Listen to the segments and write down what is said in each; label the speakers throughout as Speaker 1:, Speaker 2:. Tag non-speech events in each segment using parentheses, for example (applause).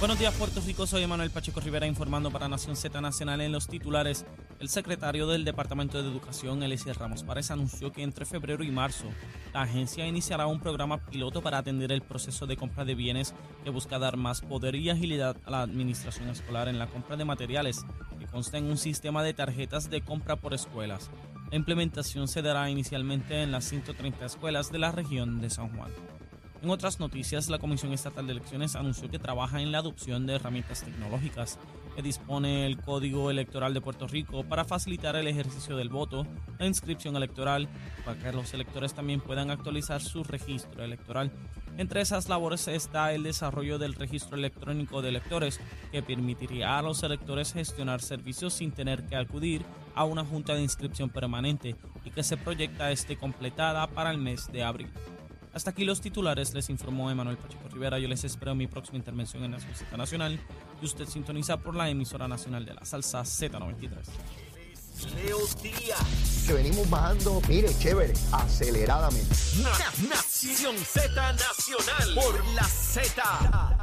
Speaker 1: Buenos días, Puerto Rico. Soy Manuel Pacheco Rivera informando para Nación Z Nacional en los titulares. El secretario del Departamento de Educación, Eliezer Ramos Párez, anunció que entre febrero y marzo la agencia iniciará un programa piloto para atender el proceso de compra de bienes que busca dar más poder y agilidad a la administración escolar en la compra de materiales que consta en un sistema de tarjetas de compra por escuelas. La implementación se dará inicialmente en las 130 escuelas de la región de San Juan. En otras noticias, la Comisión Estatal de Elecciones anunció que trabaja en la adopción de herramientas tecnológicas que dispone el Código Electoral de Puerto Rico para facilitar el ejercicio del voto, la inscripción electoral, para que los electores también puedan actualizar su registro electoral. Entre esas labores está el desarrollo del registro electrónico de electores, que permitiría a los electores gestionar servicios sin tener que acudir a una junta de inscripción permanente y que se proyecta esté completada para el mes de abril. Hasta aquí los titulares, les informó Emanuel Pacheco Rivera. Yo les espero en mi próxima intervención en la Sociedad Nacional y usted sintoniza por la emisora nacional de la salsa Z93.
Speaker 2: Leo Díaz.
Speaker 3: Que venimos bajando, mire, chévere, aceleradamente.
Speaker 2: Na- Nación Z Nacional por la Z.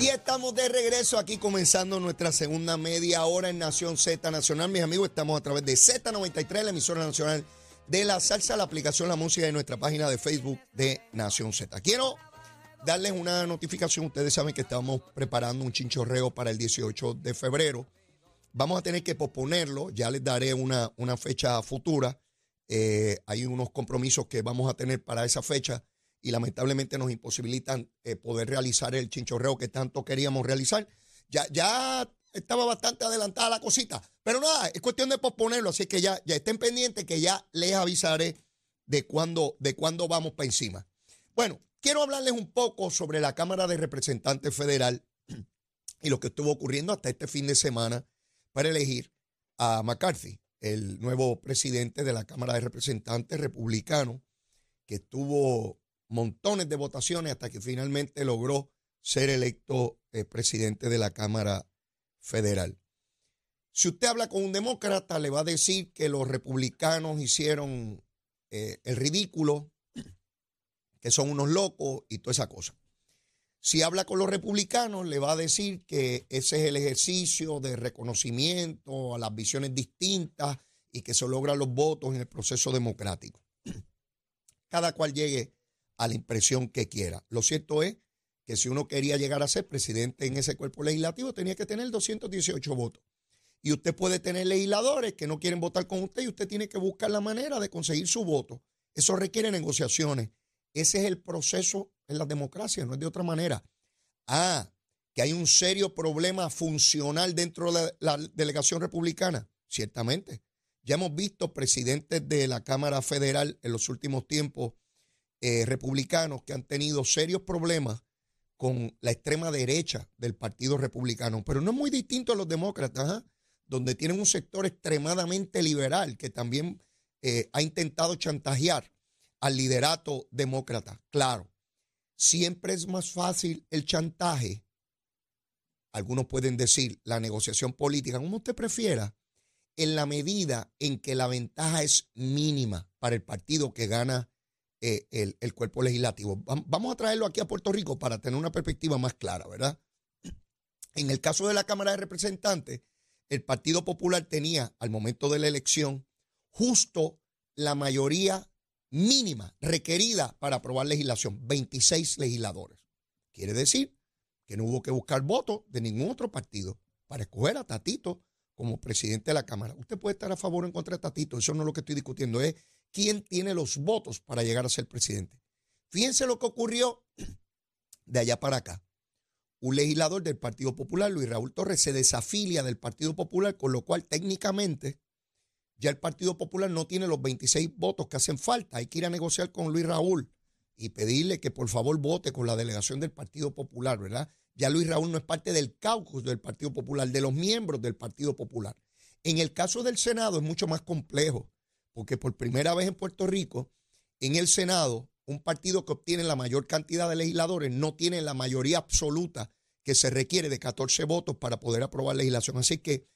Speaker 3: Y estamos de regreso aquí comenzando nuestra segunda media hora en Nación Z Nacional. Mis amigos, estamos a través de Z93, la emisora nacional de la salsa, la aplicación La Música de nuestra página de Facebook de Nación Z. Quiero darles una notificación. Ustedes saben que estamos preparando un chinchorreo para el 18 de febrero. Vamos a tener que posponerlo. Ya les daré una, una fecha futura. Eh, hay unos compromisos que vamos a tener para esa fecha y lamentablemente nos imposibilitan eh, poder realizar el chinchorreo que tanto queríamos realizar. Ya, ya estaba bastante adelantada la cosita, pero nada, es cuestión de posponerlo, así que ya, ya estén pendientes que ya les avisaré de cuándo, de cuándo vamos para encima. Bueno, quiero hablarles un poco sobre la Cámara de Representantes Federal y lo que estuvo ocurriendo hasta este fin de semana para elegir a McCarthy, el nuevo presidente de la Cámara de Representantes republicano, que tuvo montones de votaciones hasta que finalmente logró ser electo eh, presidente de la Cámara Federal. Si usted habla con un demócrata, le va a decir que los republicanos hicieron eh, el ridículo, que son unos locos y toda esa cosa. Si habla con los republicanos, le va a decir que ese es el ejercicio de reconocimiento a las visiones distintas y que se logran los votos en el proceso democrático. (clears throat) Cada cual llegue a la impresión que quiera. Lo cierto es que si uno quería llegar a ser presidente en ese cuerpo legislativo, tenía que tener 218 votos. Y usted puede tener legisladores que no quieren votar con usted y usted tiene que buscar la manera de conseguir su voto. Eso requiere negociaciones. Ese es el proceso en la democracia, no es de otra manera. Ah, que hay un serio problema funcional dentro de la, delegación republicana. Ciertamente. Ya hemos visto presidentes de la Cámara Federal en los últimos tiempos eh, republicanos que han tenido serios problemas con la extrema derecha del Partido Republicano. Pero no es muy distinto a los demócratas, ¿ah? donde tienen un sector extremadamente liberal que también eh, ha intentado chantajear al liderato demócrata. Claro, siempre es más fácil el chantaje. Algunos pueden decir la negociación política, como usted prefiera, en la medida en que la ventaja es mínima para el partido que gana eh, el, el, cuerpo legislativo. Vamos a traerlo aquí a Puerto Rico para tener una perspectiva más clara, ¿verdad? En el caso de la Cámara de Representantes, el Partido Popular tenía al momento de la elección justo la mayoría mínima requerida para aprobar legislación, 26 legisladores. Quiere decir que no hubo que buscar votos de ningún otro partido para escoger a Tatito como presidente de la Cámara. Usted puede estar a favor o en contra de Tatito, eso no es lo que estoy discutiendo, es quién tiene los votos para llegar a ser presidente. Fíjense lo que ocurrió de allá para acá. Un legislador del Partido Popular, Luis Raúl Torres, se desafilia del Partido Popular, con lo cual técnicamente ya el Partido Popular no tiene los 26 votos que hacen falta. Hay que ir a negociar con Luis Raúl y pedirle que por favor vote con la delegación del Partido Popular, ¿verdad? Ya Luis Raúl no es parte del caucus del Partido Popular, de los miembros del Partido Popular. En el caso del Senado es mucho más complejo, porque por primera vez en Puerto Rico, en el Senado, un partido que obtiene la mayor cantidad de legisladores no tiene la mayoría absoluta que se requiere de 14 votos para poder aprobar legislación. Así que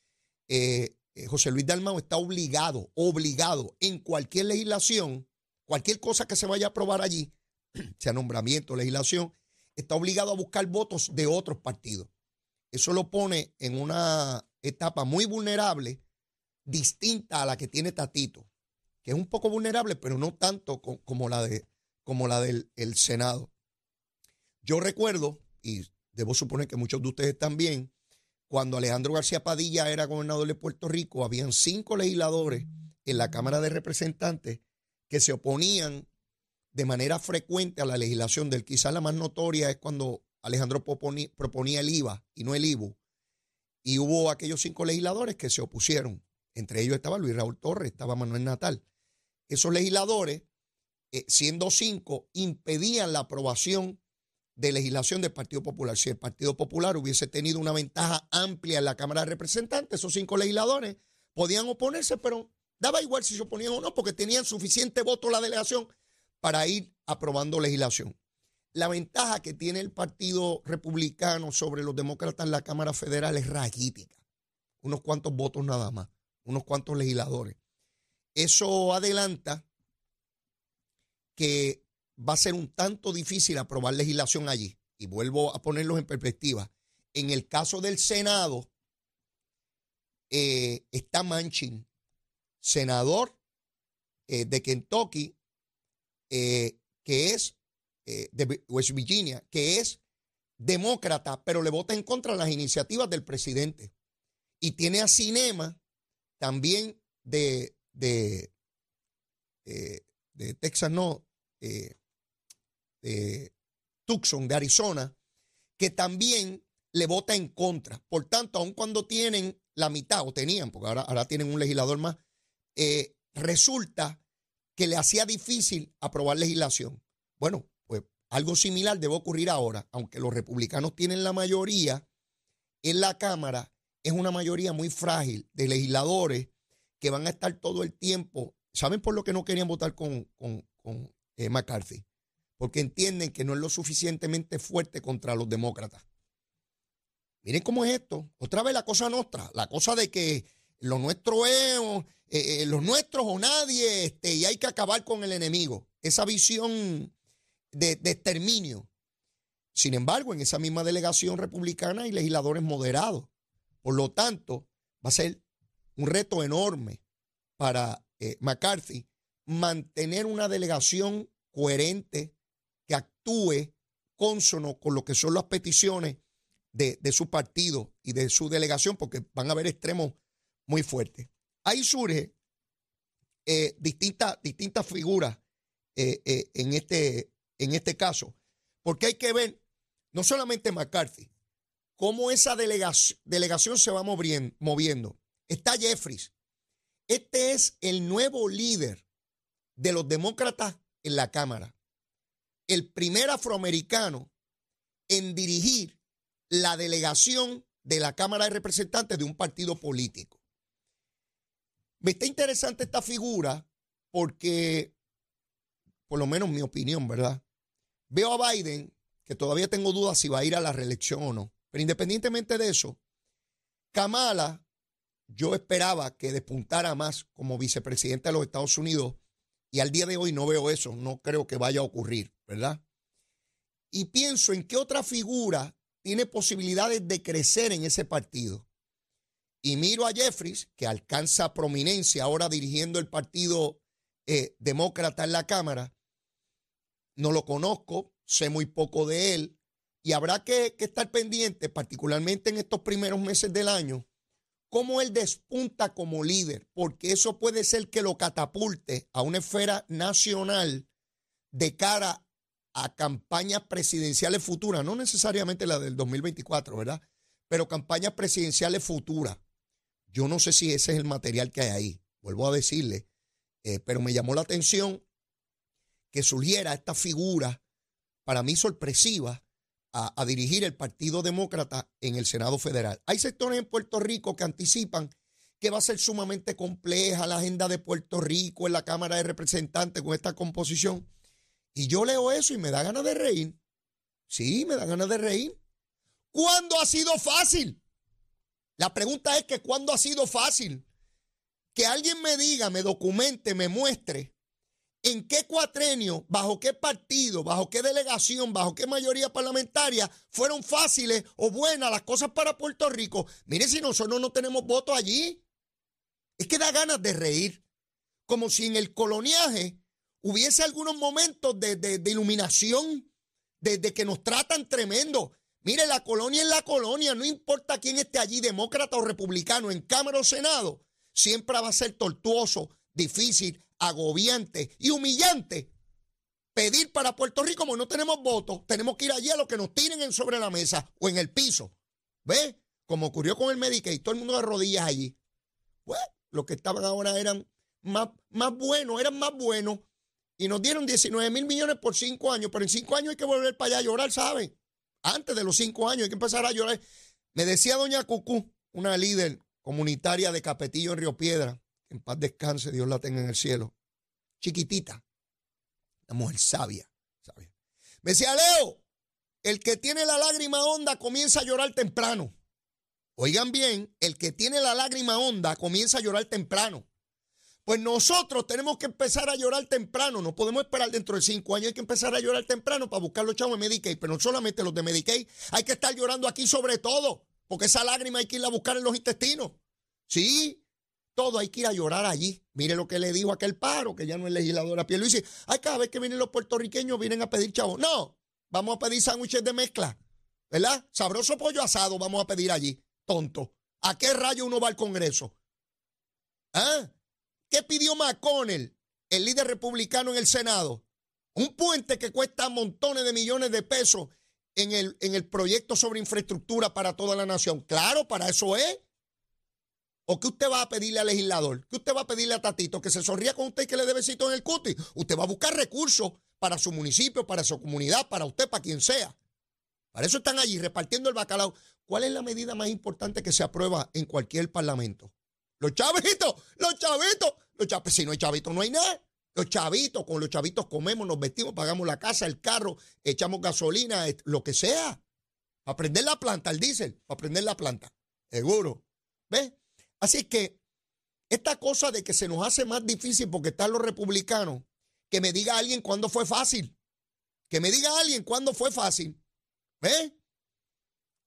Speaker 3: eh, eh, José Luis Dalmau está obligado, obligado en cualquier legislación, cualquier cosa que se vaya a aprobar allí, (clears throat) sea nombramiento, legislación, está obligado a buscar votos de otros partidos. Eso lo pone en una etapa muy vulnerable, distinta a la que tiene Tatito, es un poco vulnerable, pero no tanto como la, de, como la del Senado. Yo recuerdo, y debo suponer que muchos de ustedes también, cuando Alejandro García Padilla era gobernador de Puerto Rico, habían cinco legisladores en la Cámara de Representantes que se oponían de manera frecuente a la legislación del quizás la más notoria es cuando Alejandro proponía el IVA y no el IBU. Y hubo aquellos cinco legisladores que se opusieron. Entre ellos estaba Luis Raúl Torres, estaba Manuel Natal. Esos legisladores, eh, siendo cinco, impedían la aprobación de legislación del Partido Popular. Si el Partido Popular hubiese tenido una ventaja amplia en la Cámara de Representantes, esos cinco legisladores podían oponerse, pero daba igual si se oponían o no, porque tenían suficiente voto la delegación para ir aprobando legislación. La ventaja que tiene el Partido Republicano sobre los demócratas en la Cámara Federal es raquítica. Unos cuantos votos nada más, unos cuantos legisladores. Eso adelanta que va a ser un tanto difícil aprobar legislación allí. Y vuelvo a ponerlos en perspectiva. En el caso del Senado, eh, está Manchin, senador eh, de Kentucky, eh, que es de West Virginia, que es demócrata, pero le vota en contra de las iniciativas del presidente. Y tiene a Cinema, también de, de, de Texas, no, de Tucson, de Arizona, que también le vota en contra. Por tanto, aun cuando tienen la mitad, o tenían, porque ahora, ahora tienen un legislador más, eh, resulta que le hacía difícil aprobar legislación. Bueno, pues algo similar debe ocurrir ahora, aunque los republicanos tienen la mayoría en la Cámara, es una mayoría muy frágil de legisladores que van a estar todo el tiempo. ¿Saben por lo que no querían votar con, con, eh, McCarthy? porque entienden que no es lo suficientemente fuerte contra los demócratas. Miren cómo es esto. Otra vez la cosa nuestra, la cosa de que lo nuestro es eh, eh, los nuestros o nadie, este, y hay que acabar con el enemigo. Esa visión de, de exterminio. Sin embargo, en esa misma delegación republicana hay legisladores moderados. Por lo tanto, va a ser un reto enorme para eh, McCarthy mantener una delegación coherente, que actúe consono con lo que son las peticiones de, su partido y de su delegación, porque van a haber extremos muy fuertes. Ahí surge eh, distintas, distintas figuras eh, en, este, en este caso, porque hay que ver no solamente McCarthy, cómo esa delegación, delegación se va moviendo. Está Jeffries. Este es el nuevo líder de los demócratas en la Cámara el primer afroamericano en dirigir la delegación de la Cámara de Representantes de un partido político. Me está interesante esta figura porque, por lo menos mi opinión, ¿verdad? Veo a Biden, que todavía tengo dudas si va a ir a la reelección o no, pero independientemente de eso, Kamala, yo esperaba que despuntara más como vicepresidenta de los Estados Unidos y al día de hoy no veo eso, no creo que vaya a ocurrir, ¿verdad? Y pienso en qué otra figura tiene posibilidades de crecer en ese partido. Y miro a Jeffries, que alcanza prominencia ahora dirigiendo el partido eh, demócrata en la Cámara. No lo conozco, sé muy poco de él. Y habrá que estar pendiente, particularmente en estos primeros meses del año, cómo él despunta como líder, porque eso puede ser que lo catapulte a una esfera nacional de cara a campañas presidenciales futuras, no necesariamente la del 2024, ¿verdad? Pero campañas presidenciales futuras. Yo no sé si ese es el material que hay ahí, vuelvo a decirle, eh, pero me llamó la atención que surgiera esta figura, para mí sorpresiva, a, dirigir el Partido Demócrata en el Senado Federal. Hay sectores en Puerto Rico que anticipan que va a ser sumamente compleja la agenda de Puerto Rico en la Cámara de Representantes con esta composición. Y yo leo eso y me da ganas de reír. Sí, me da ganas de reír. ¿Cuándo ha sido fácil? La pregunta es que ¿cuándo ha sido fácil? Que alguien me diga, me documente, me muestre en qué cuatrenio, bajo qué partido, bajo qué delegación, bajo qué mayoría parlamentaria fueron fáciles o buenas las cosas para Puerto Rico. Mire si nosotros no tenemos votos allí. Es que da ganas de reír. Como si en el coloniaje hubiese algunos momentos de, iluminación, de, de que nos tratan tremendo. Mire, la colonia es la colonia, no importa quién esté allí, demócrata o republicano, en Cámara o Senado, siempre va a ser tortuoso, difícil, agobiante y humillante pedir para Puerto Rico, como no tenemos votos, tenemos que ir allí a lo que nos tiren en sobre la mesa o en el piso. ¿Ve? Como ocurrió con el Medicaid, todo el mundo de rodillas allí. Pues, los que estaban ahora eran más, más buenos, eran más buenos. Y nos dieron 19 mil millones por cinco años, pero en cinco años hay que volver para allá a llorar, ¿saben? Antes de los cinco años hay que empezar a llorar. Me decía doña Cucú, una líder comunitaria de Capetillo en Río Piedra, en paz descanse, Dios la tenga en el cielo. Chiquitita, la mujer sabia, sabia. Me decía, Leo, el que tiene la lágrima honda comienza a llorar temprano. Oigan bien, el que tiene la lágrima honda comienza a llorar temprano. Pues nosotros tenemos que empezar a llorar temprano. No podemos esperar dentro de cinco años. Hay que empezar a llorar temprano para buscar los chavos de Medicaid. Pero no solamente los de Medicaid. Hay que estar llorando aquí sobre todo. Porque esa lágrima hay que irla a buscar en los intestinos. Sí, todo hay que ir a llorar allí. Mire lo que le dijo aquel paro, que ya no es legislador a pie. dice, ay, cada vez que vienen los puertorriqueños vienen a pedir chavos. No, vamos a pedir sándwiches de mezcla. ¿Verdad? Sabroso pollo asado vamos a pedir allí. Tonto. ¿A qué rayo uno va al Congreso? ¿Ah? ¿Qué pidió McConnell, el líder republicano en el Senado? Un puente que cuesta montones de millones de pesos en el, en el proyecto sobre infraestructura para toda la nación. Claro, para eso es. ¿O qué usted va a pedirle al legislador? ¿Qué usted va a pedirle a Tatito? Que se sonría con usted y que le dé besito en el cuti. Usted va a buscar recursos para su municipio, para su comunidad, para usted, para quien sea. Para eso están allí repartiendo el bacalao. ¿Cuál es la medida más importante que se aprueba en cualquier parlamento? Los chavitos, los chavitos. Los chavitos. Si no hay chavitos, no hay nada. Los chavitos, con los chavitos comemos, nos vestimos, pagamos la casa, el carro, echamos gasolina, lo que sea. Para prender la planta, el diésel, para prender la planta. Seguro. ¿Ves? Así que esta cosa de que se nos hace más difícil porque están los republicanos, que me diga alguien cuándo fue fácil. Que me diga alguien cuándo fue fácil. ¿Ves?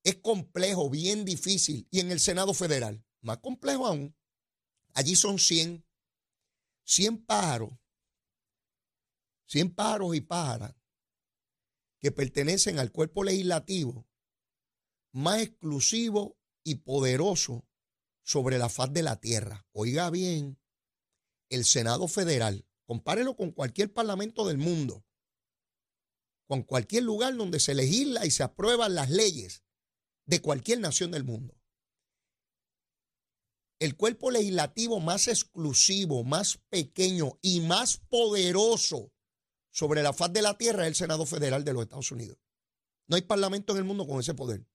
Speaker 3: Es complejo, bien difícil. Y en el Senado Federal, más complejo aún. Allí son 100, 100 pájaros, 100 pájaros y pájaras que pertenecen al cuerpo legislativo más exclusivo y poderoso sobre la faz de la tierra. Oiga bien, el Senado Federal, compárelo con cualquier parlamento del mundo, con cualquier lugar donde se legisla y se aprueban las leyes de cualquier nación del mundo el cuerpo legislativo más exclusivo, más pequeño y más poderoso sobre la faz de la tierra es el Senado Federal de los Estados Unidos. No hay parlamento en el mundo con ese poder.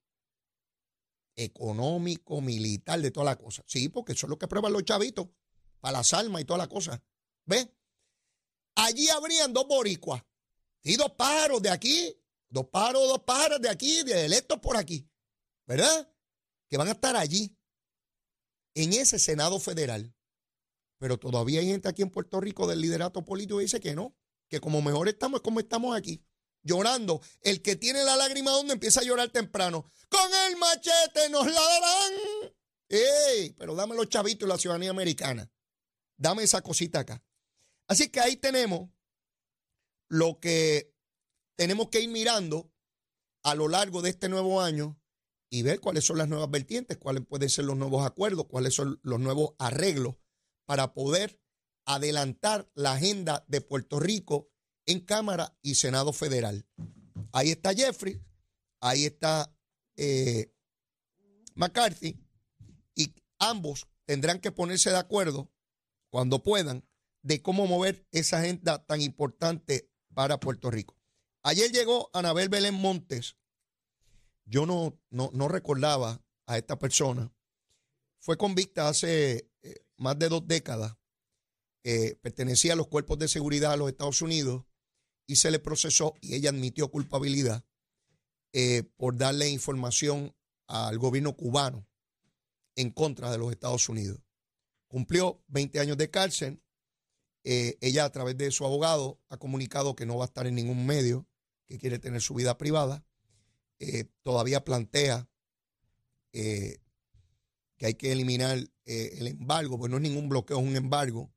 Speaker 3: Económico, militar, de toda la cosa. Sí, porque eso es lo que aprueban los chavitos para las almas y toda la cosa. ¿Ves? Allí habrían dos boricuas y dos pájaros de aquí, dos pájaros, dos pájaros de aquí, de electos por aquí. ¿Verdad? Que van a estar allí en ese Senado federal. Pero todavía hay gente aquí en Puerto Rico del liderato político que dice que no, que como mejor estamos es como estamos aquí, llorando. El que tiene la lágrima donde empieza a llorar temprano. Con el machete nos la darán. ¡Ey! Pero dame los chavitos y la ciudadanía americana. Dame esa cosita acá. Así que ahí tenemos lo que tenemos que ir mirando a lo largo de este nuevo año y ver cuáles son las nuevas vertientes, cuáles pueden ser los nuevos acuerdos, cuáles son los nuevos arreglos para poder adelantar la agenda de Puerto Rico en Cámara y Senado Federal. Ahí está Jeffrey, ahí está eh, McCarthy, y ambos tendrán que ponerse de acuerdo cuando puedan de cómo mover esa agenda tan importante para Puerto Rico. Ayer llegó Anabel Belén Montes, yo no, no, recordaba a esta persona. Fue convicta hace eh, más de dos décadas. pertenecía a los cuerpos de seguridad de los Estados Unidos y se le procesó y ella admitió culpabilidad eh, por darle información al gobierno cubano en contra de los Estados Unidos. Cumplió 20 años de cárcel. Eh, ella a través de su abogado ha comunicado que no va a estar en ningún medio, que quiere tener su vida privada. Eh, todavía plantea que hay que eliminar el embargo, pues no es ningún bloqueo, es un embargo.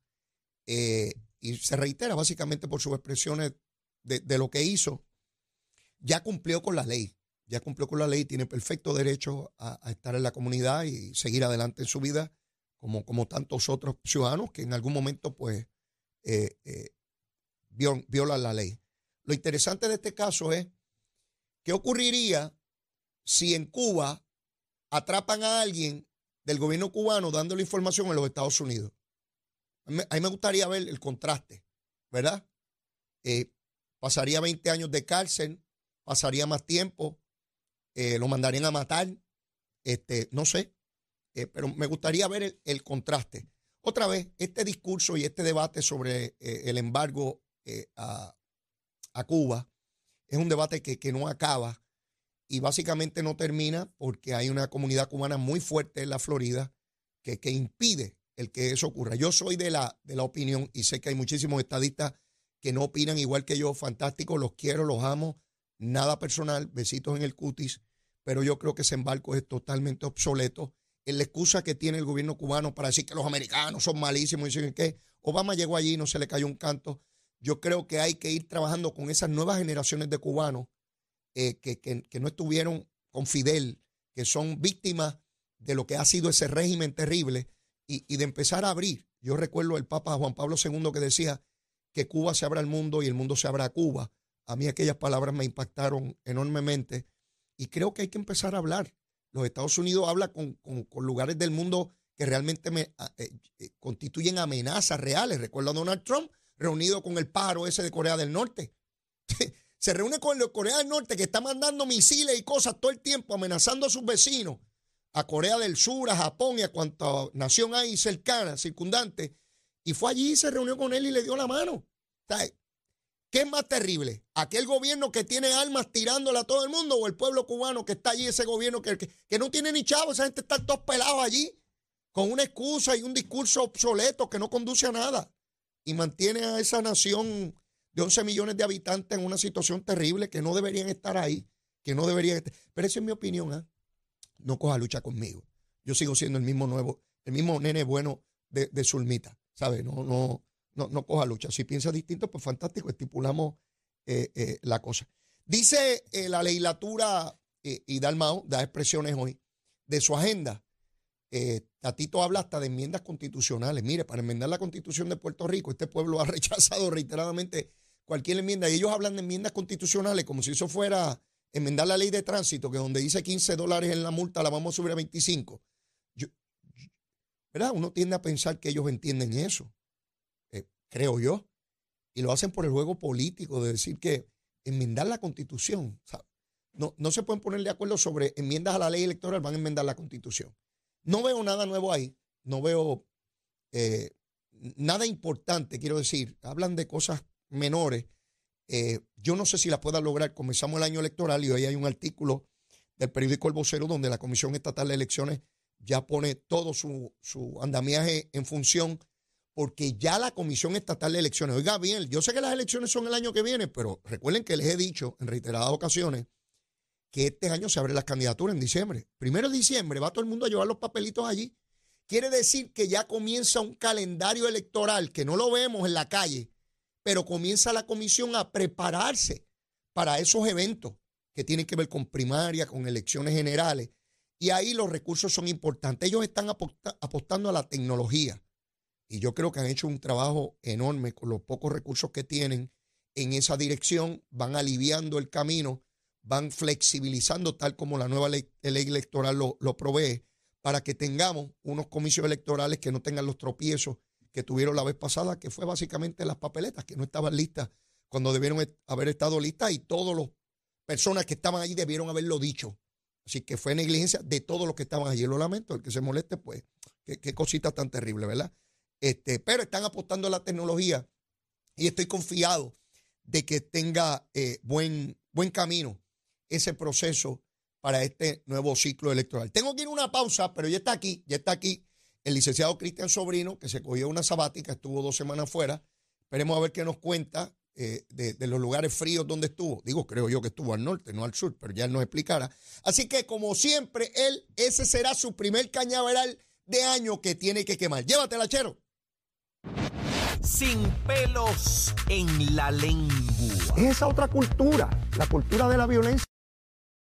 Speaker 3: y se reitera básicamente por sus expresiones de lo que hizo ya cumplió con la ley, ya cumplió con la ley, tiene perfecto derecho a, estar en la comunidad y seguir adelante en su vida, como, como tantos otros ciudadanos que en algún momento pues eh, eh, violan la ley. Lo interesante de este caso es, ¿qué ocurriría si en Cuba atrapan a alguien del gobierno cubano dándole información en los Estados Unidos? A mí, me gustaría ver el contraste, ¿verdad? Eh, pasaría 20 años de cárcel, pasaría más tiempo, eh, lo mandarían a matar, este, no sé, eh, pero me gustaría ver el, contraste. Otra vez, este discurso y este debate sobre eh, el embargo a, Cuba es un debate que, que, no acaba y básicamente no termina porque hay una comunidad cubana muy fuerte en la Florida que, que impide el que eso ocurra. Yo soy de la, de la opinión y sé que hay muchísimos estadistas que no opinan igual que yo, fantástico, los quiero, los amo, Nada personal, besitos en el cutis, pero yo creo que ese embarco es totalmente obsoleto. En la excusa que tiene el gobierno cubano para decir que los americanos son malísimos y dicen que Obama llegó allí y no se le cayó un canto. Yo creo que hay que ir trabajando con esas nuevas generaciones de cubanos eh, que, no estuvieron con Fidel, que son víctimas de lo que ha sido ese régimen terrible y, y, de empezar a abrir. Yo recuerdo el Papa Juan Pablo II que decía que Cuba se abra al mundo y el mundo se abra a Cuba. A mí aquellas palabras me impactaron enormemente y creo que hay que empezar a hablar. Los Estados Unidos habla con, lugares del mundo que realmente me, eh, eh, constituyen amenazas reales. Recuerdo a Donald Trump reunido con el pájaro ese de Corea del Norte. (laughs) Se reúne con Corea del Norte que está mandando misiles y cosas todo el tiempo amenazando a sus vecinos, a Corea del Sur, a Japón y a cuanta nación hay cercana, circundante. Y fue allí y se reunió con él y le dio la mano. ¿Qué es más terrible? ¿Aquel gobierno que tiene armas tirándole a todo el mundo o el pueblo cubano que está allí, ese gobierno que, que, no tiene ni chavo? Esa gente está todos pelados allí con una excusa y un discurso obsoleto que no conduce a nada y mantiene a esa nación de 11 millones de habitantes en una situación terrible que no deberían estar ahí, que no deberían estar. Pero esa es mi opinión, ¿eh? No coja lucha conmigo. Yo sigo siendo el mismo nuevo, el mismo nene bueno de, de Zulmita, ¿sabes? No, no, no, no coja lucha. Si piensa distinto, pues fantástico, estipulamos eh, eh, la cosa. Dice eh, la legislatura y Dalmao, da expresiones hoy de su agenda. Tatito habla hasta de enmiendas constitucionales. Mire, para enmendar la constitución de Puerto Rico, este pueblo ha (laughs) rechazado reiteradamente cualquier enmienda. Y ellos hablan de enmiendas constitucionales como si eso fuera enmendar la ley de tránsito, que donde dice 15 dólares en la multa la vamos a subir a 25. ¿Verdad? Uno tiende a pensar que ellos entienden eso creo yo. Y lo hacen por el juego político de decir que enmendar la constitución. no, no se pueden poner de acuerdo sobre enmiendas a la ley electoral, van a enmendar la constitución. No veo nada nuevo ahí, no veo eh, nada importante, quiero decir. Hablan de cosas menores. Eh, yo no sé si las puedan lograr. Comenzamos el año electoral y hoy hay un artículo del periódico El Vocero donde la Comisión Estatal de Elecciones ya pone todo su, su andamiaje en función porque ya la Comisión Estatal de Elecciones, oiga bien, yo sé que las elecciones son el año que viene, pero recuerden que les he dicho en reiteradas ocasiones que este año se abre las candidaturas en diciembre. Primero de diciembre va todo el mundo a llevar los papelitos allí. Quiere decir que ya comienza un calendario electoral que no lo vemos en la calle, pero comienza la comisión a prepararse para esos eventos que tienen que ver con primaria, con elecciones generales. Y ahí los recursos son importantes. Ellos están apostando a la tecnología y yo creo que han hecho un trabajo enorme con los pocos recursos que tienen en esa dirección, van aliviando el camino, van flexibilizando tal como la nueva ley, electoral lo, lo provee, para que tengamos unos comicios electorales que no tengan los tropiezos que tuvieron la vez pasada, que fue básicamente las papeletas que no estaban listas cuando debieron haber estado listas y todas las personas que estaban allí debieron haberlo dicho. Así que fue negligencia de todos los que estaban allí. Lo lamento, el que se moleste, pues, qué, qué cosita tan terrible, ¿verdad? Este, pero están apostando a la tecnología y estoy confiado de que tenga eh, buen, buen camino ese proceso para este nuevo ciclo electoral. Tengo que ir a una pausa, pero ya está aquí, ya está aquí el licenciado Cristian Sobrino, que se cogió una sabática, estuvo dos semanas fuera. Esperemos a ver qué nos cuenta eh, de, de, los lugares fríos donde estuvo. Digo, creo yo que estuvo al norte, no al sur, pero ya él nos explicará. Así que, como siempre, él, ese será su primer cañaveral de año que tiene que quemar. Llévatela, chero.
Speaker 2: Sin pelos en la lengua.
Speaker 4: Es esa otra cultura, la cultura de la violencia.